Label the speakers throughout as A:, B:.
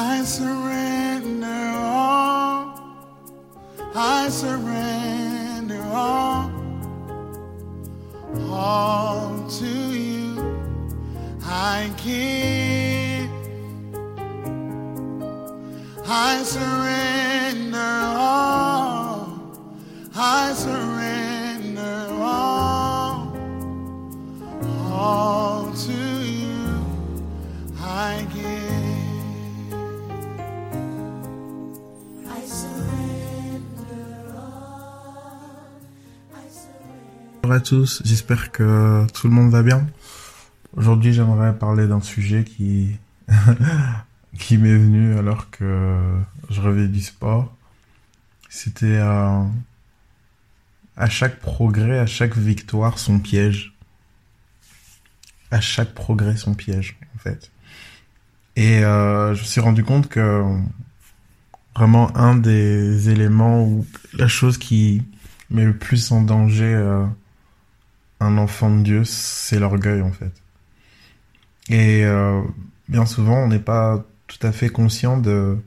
A: I surrender all. I surrender all. All to you. I give. I surrender
B: Bonjour à tous, j'espère que tout le monde va bien. Aujourd'hui, j'aimerais parler d'un sujet qui qui m'est venu alors que je rêvais du sport. C'était euh, à chaque progrès, à chaque victoire, son piège. À chaque progrès, son piège, en fait. Et euh, je me suis rendu compte que vraiment un des éléments ou la chose qui met le plus en danger euh, un enfant de Dieu, c'est l'orgueil en fait. Et euh, bien souvent, on n'est pas tout à fait conscient de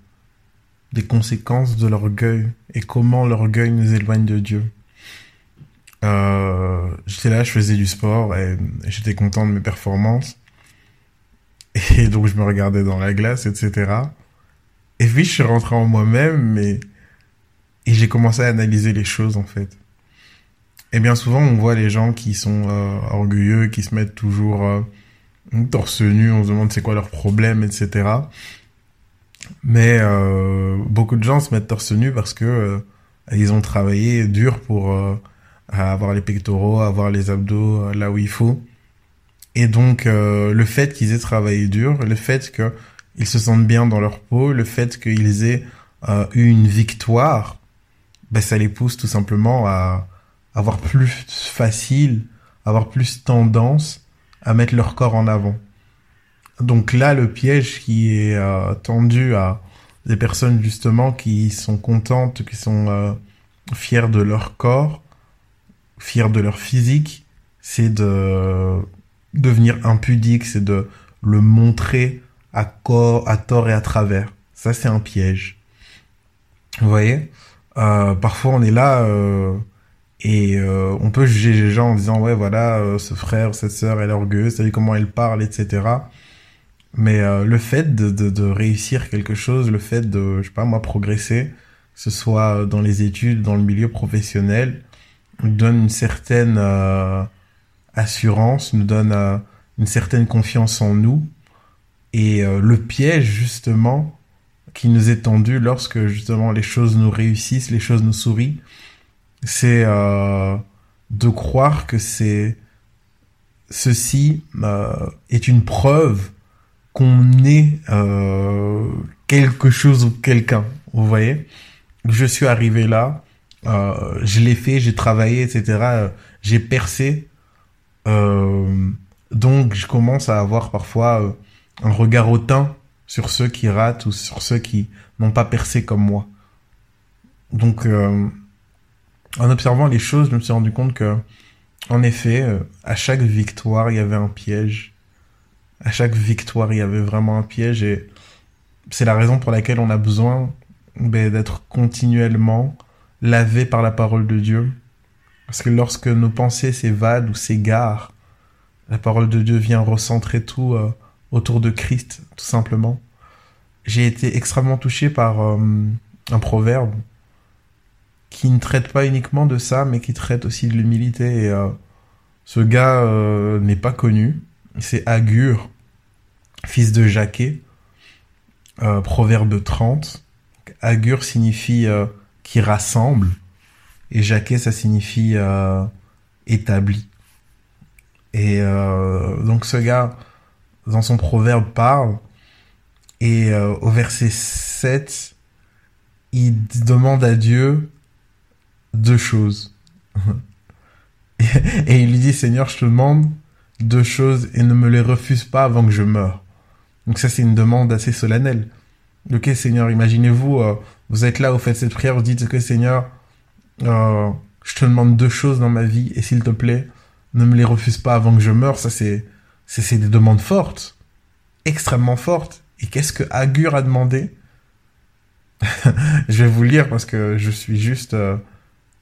B: des conséquences de l'orgueil et comment l'orgueil nous éloigne de Dieu. Euh, j'étais là, je faisais du sport et j'étais content de mes performances. Et donc je me regardais dans la glace, etc. Et puis je suis rentré en moi-même, mais et j'ai commencé à analyser les choses en fait. Et bien souvent, on voit les gens qui sont euh, orgueilleux, qui se mettent toujours euh, torse nu, on se demande c'est quoi leur problème, etc. Mais euh, beaucoup de gens se mettent torse nu parce que euh, ils ont travaillé dur pour euh, avoir les pectoraux, avoir les abdos euh, là où il faut. Et donc le fait qu'ils aient travaillé dur, le fait qu'ils se sentent bien dans leur peau, le fait qu'ils aient eu une victoire, ben ça les pousse tout simplement à avoir plus facile, avoir plus tendance à mettre leur corps en avant. Donc là, le piège qui est euh, tendu à des personnes justement qui sont contentes, qui sont euh, fières de leur corps, fières de leur physique, c'est de devenir impudique, c'est de le montrer à corps, à tort et à travers. Ça, c'est un piège. Vous voyez? Euh, Parfois, on est là euh, et euh, on peut juger les gens en disant ouais voilà euh, ce frère, cette sœur, elle est orgueilleuse, t'as vu comment elle parle, etc. Mais euh, le fait de, de, de réussir quelque chose, le fait de je sais pas moi progresser, que ce soit dans les études, dans le milieu professionnel, nous donne une certaine euh, assurance, nous donne euh, une certaine confiance en nous. Et euh, le piège justement qui nous est tendu lorsque justement les choses nous réussissent, les choses nous sourient, c'est euh, de croire que c'est ceci euh, est une preuve qu'on est euh, quelque chose ou quelqu'un. Vous voyez, je suis arrivé là, euh, je l'ai fait, j'ai travaillé, etc. euh, J'ai percé. Euh, donc je commence à avoir parfois un regard hautain sur ceux qui ratent ou sur ceux qui n'ont pas percé comme moi. Donc en observant les choses, je me suis rendu compte que, en effet, euh, à chaque victoire, il y avait un piège. À chaque victoire, il y avait vraiment un piège et c'est la raison pour laquelle on a besoin ben, d'être continuellement lavé par la parole de Dieu. Parce que lorsque nos pensées s'évadent ou s'égarent, la parole de Dieu vient recentrer tout euh, autour de Christ, tout simplement. J'ai été extrêmement touché par euh, un proverbe qui ne traite pas uniquement de ça, mais qui traite aussi de l'humilité. Et euh, ce gars euh, n'est pas connu. C'est Agur, fils de Jacquet. Euh, proverbe 30. Agur signifie qui rassemble. Et Jacquet, ça signifie établi. Et donc ce gars, dans son proverbe, parle. Et au verset 7, il demande à Dieu deux choses. et il lui dit, Seigneur, je te demande deux choses et ne me les refuse pas avant que je meure. Donc ça, c'est une demande assez solennelle. Ok, Seigneur, imaginez-vous, euh, vous êtes là, vous faites cette prière, vous dites que Seigneur, euh, je te demande deux choses dans ma vie et s'il te plaît, ne me les refuse pas avant que je meure. Ça, c'est, c'est, des demandes fortes, extrêmement fortes. Et qu'est-ce que Agur a demandé? Je vais vous lire parce que je suis juste euh,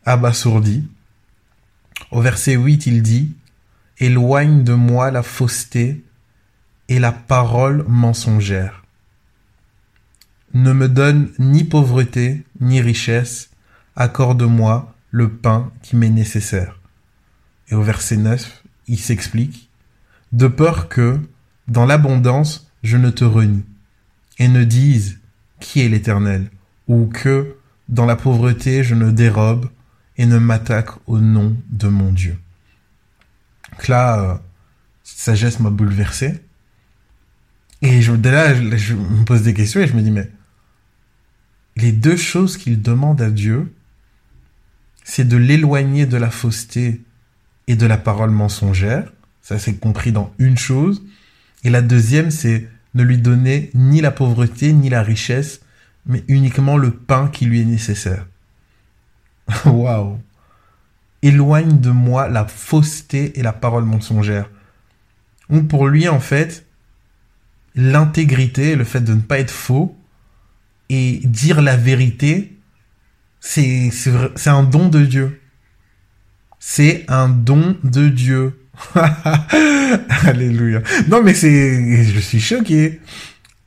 B: abasourdi. Au verset 8, il dit Éloigne de moi la fausseté et la parole mensongère. Ne me donne ni pauvreté ni richesse, accorde-moi le pain qui m'est nécessaire. Et au verset 9, il s'explique De peur que, dans l'abondance, je ne te renie, et ne dise qui est l'Éternel, ou que, dans la pauvreté, je ne dérobe et ne m'attaque au nom de mon Dieu. Donc là, euh, cette sagesse m'a bouleversé. Et je, là, je, je me pose des questions et je me dis, mais les deux choses qu'il demande à Dieu, c'est de l'éloigner de la fausseté et de la parole mensongère. Ça, c'est compris dans une chose. Et la deuxième, c'est ne lui donner ni la pauvreté ni la richesse, mais uniquement le pain qui lui est nécessaire. Waouh. Éloigne de moi la fausseté et la parole mensongère. Donc pour lui, en fait, l'intégrité, le fait de ne pas être faux et dire la vérité, c'est un don de Dieu. C'est un don de Dieu. Alléluia. Non mais c'est je suis choqué.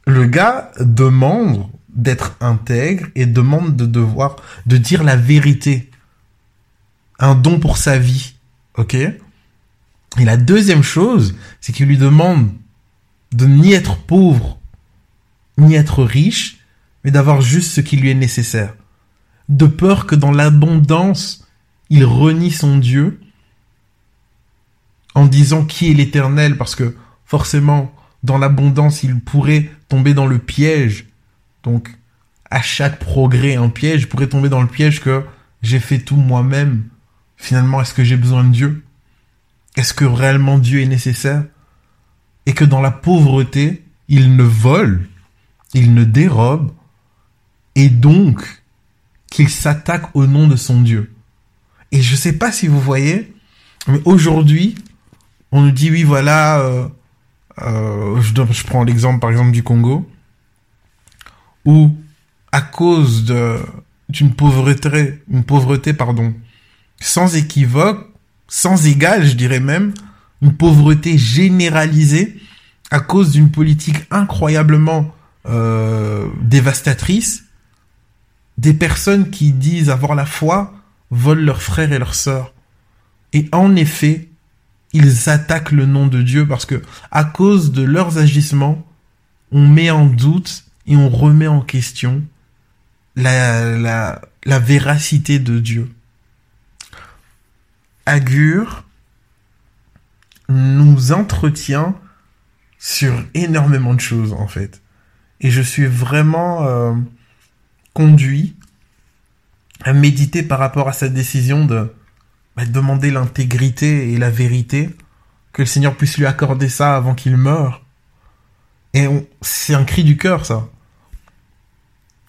B: Le gars demande d'être intègre et demande de devoir de dire la vérité. Un don pour sa vie. OK? Et la deuxième chose, c'est qu'il lui demande de ni être pauvre, ni être riche, mais d'avoir juste ce qui lui est nécessaire. De peur que dans l'abondance, il renie son Dieu en disant qui est l'éternel, parce que forcément, dans l'abondance, il pourrait tomber dans le piège. Donc, à chaque progrès, un piège, il pourrait tomber dans le piège que j'ai fait tout moi-même. Finalement, est-ce que j'ai besoin de Dieu? Est-ce que réellement Dieu est nécessaire? Et que dans la pauvreté, il ne vole, il ne dérobe, et donc qu'il s'attaque au nom de son Dieu. Et je sais pas si vous voyez, mais aujourd'hui, on nous dit oui, voilà, euh, euh, je, je prends l'exemple par exemple du Congo, où à cause de d'une pauvreté, une pauvreté pardon, sans équivoque, sans égal, je dirais même, une pauvreté généralisée à cause d'une politique incroyablement euh, dévastatrice, des personnes qui disent avoir la foi volent leurs frères et leurs sœurs. Et en effet, ils attaquent le nom de Dieu parce que à cause de leurs agissements, on met en doute et on remet en question la, la, la véracité de Dieu. Agur nous entretient sur énormément de choses en fait. Et je suis vraiment euh, conduit à méditer par rapport à cette décision de bah, demander l'intégrité et la vérité, que le Seigneur puisse lui accorder ça avant qu'il meure. Et c'est un cri du cœur ça.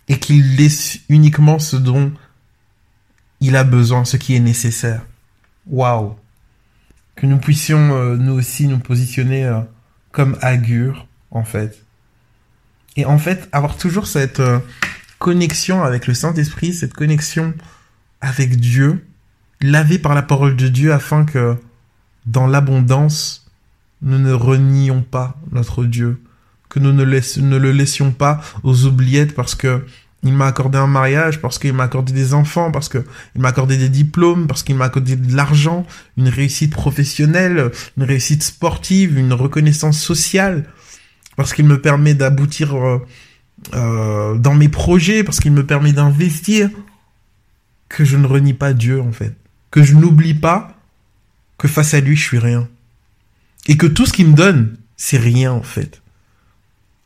B: Et qu'il laisse uniquement ce dont il a besoin, ce qui est nécessaire. Waouh. Que nous puissions euh, nous aussi nous positionner euh, comme Agur, en fait. Et en fait, avoir toujours cette euh, connexion avec le Saint-Esprit, cette connexion avec Dieu, lavé par la parole de Dieu afin que dans l'abondance, nous ne renions pas notre Dieu, que nous ne, le laissions pas aux oubliettes parce que il m'a accordé un mariage, parce qu'il m'a accordé des enfants, parce que il m'a accordé des diplômes, parce qu'il m'a accordé de l'argent, une réussite professionnelle, une réussite sportive, une reconnaissance sociale, parce qu'il me permet d'aboutir euh, euh, dans mes projets, parce qu'il me permet d'investir, que je ne renie pas Dieu en fait, que je n'oublie pas que face à lui je suis rien, et que tout ce qu'il me donne c'est rien en fait,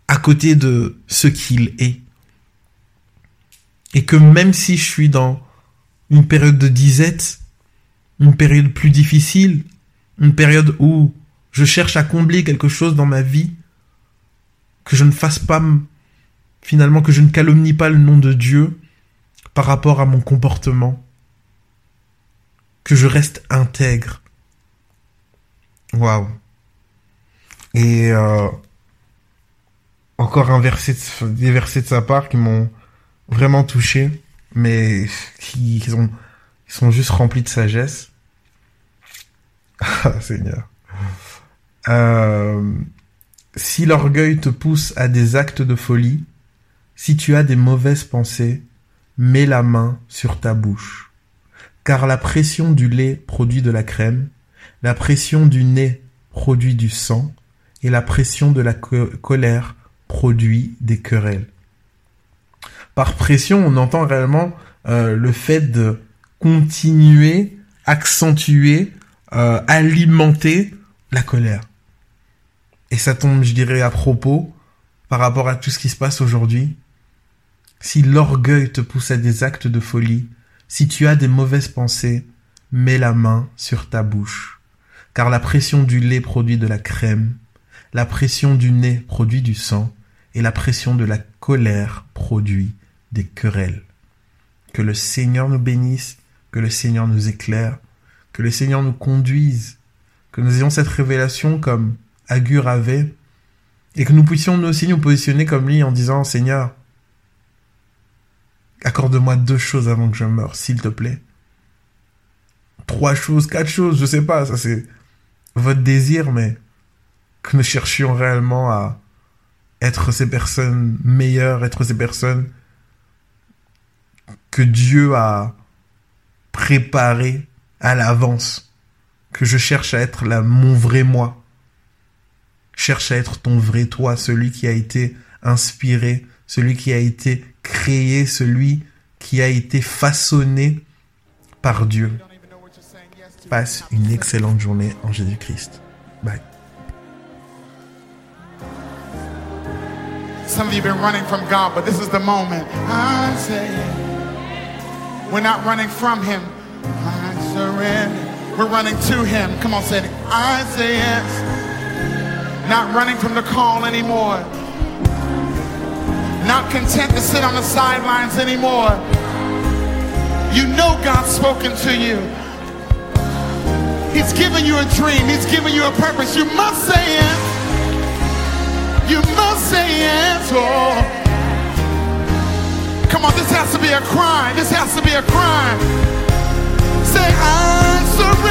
B: à côté de ce qu'il est, et que même si je suis dans une période de disette, une période plus difficile, une période où je cherche à combler quelque chose dans ma vie, que je ne fasse pas, finalement, que je ne calomnie pas le nom de Dieu par rapport à mon comportement, que je reste intègre. Waouh. Et euh, encore un verset, de- des versets de sa part qui m'ont vraiment touché, mais qui, qui sont, qui sont juste remplis de sagesse. Ah, Seigneur. Euh, si l'orgueil te pousse à des actes de folie, si tu as des mauvaises pensées, mets la main sur ta bouche. Car la pression du lait produit de la crème, la pression du nez produit du sang, et la pression de la co- colère produit des querelles. Par pression, on entend réellement euh, le fait de continuer, accentuer, euh, alimenter la colère. Et ça tombe, je dirais, à propos par rapport à tout ce qui se passe aujourd'hui. Si l'orgueil te pousse à des actes de folie, si tu as des mauvaises pensées, mets la main sur ta bouche. Car la pression du lait produit de la crème, la pression du nez produit du sang, et la pression de la colère produit des querelles. Que le Seigneur nous bénisse, que le Seigneur nous éclaire, que le Seigneur nous conduise, que nous ayons cette révélation comme Agur avait, et que nous puissions nous aussi nous positionner comme lui en disant Seigneur, accorde-moi deux choses avant que je meure, s'il te plaît. Trois choses, quatre choses, je sais pas, ça c'est votre désir, mais que nous cherchions réellement à être ces personnes meilleures, être ces personnes que Dieu a préparées à l'avance, que je cherche à être la, mon vrai moi, cherche à être ton vrai toi, celui qui a été inspiré, celui qui a été créé, celui qui a été façonné par Dieu. Passe une excellente journée en Jésus-Christ. Bye.
A: Some of you have been running from God, but this is the moment. I say. We're not running from Him. I surrender. We're running to Him. Come on, say it. I say yes. Not running from the call anymore. Not content to sit on the sidelines anymore. You know God's spoken to you. He's given you a dream. He's given you a purpose. You must say yes. You must say yes. Oh. Come on, this has to be a crime. This has to be a crime. Say, I surrender.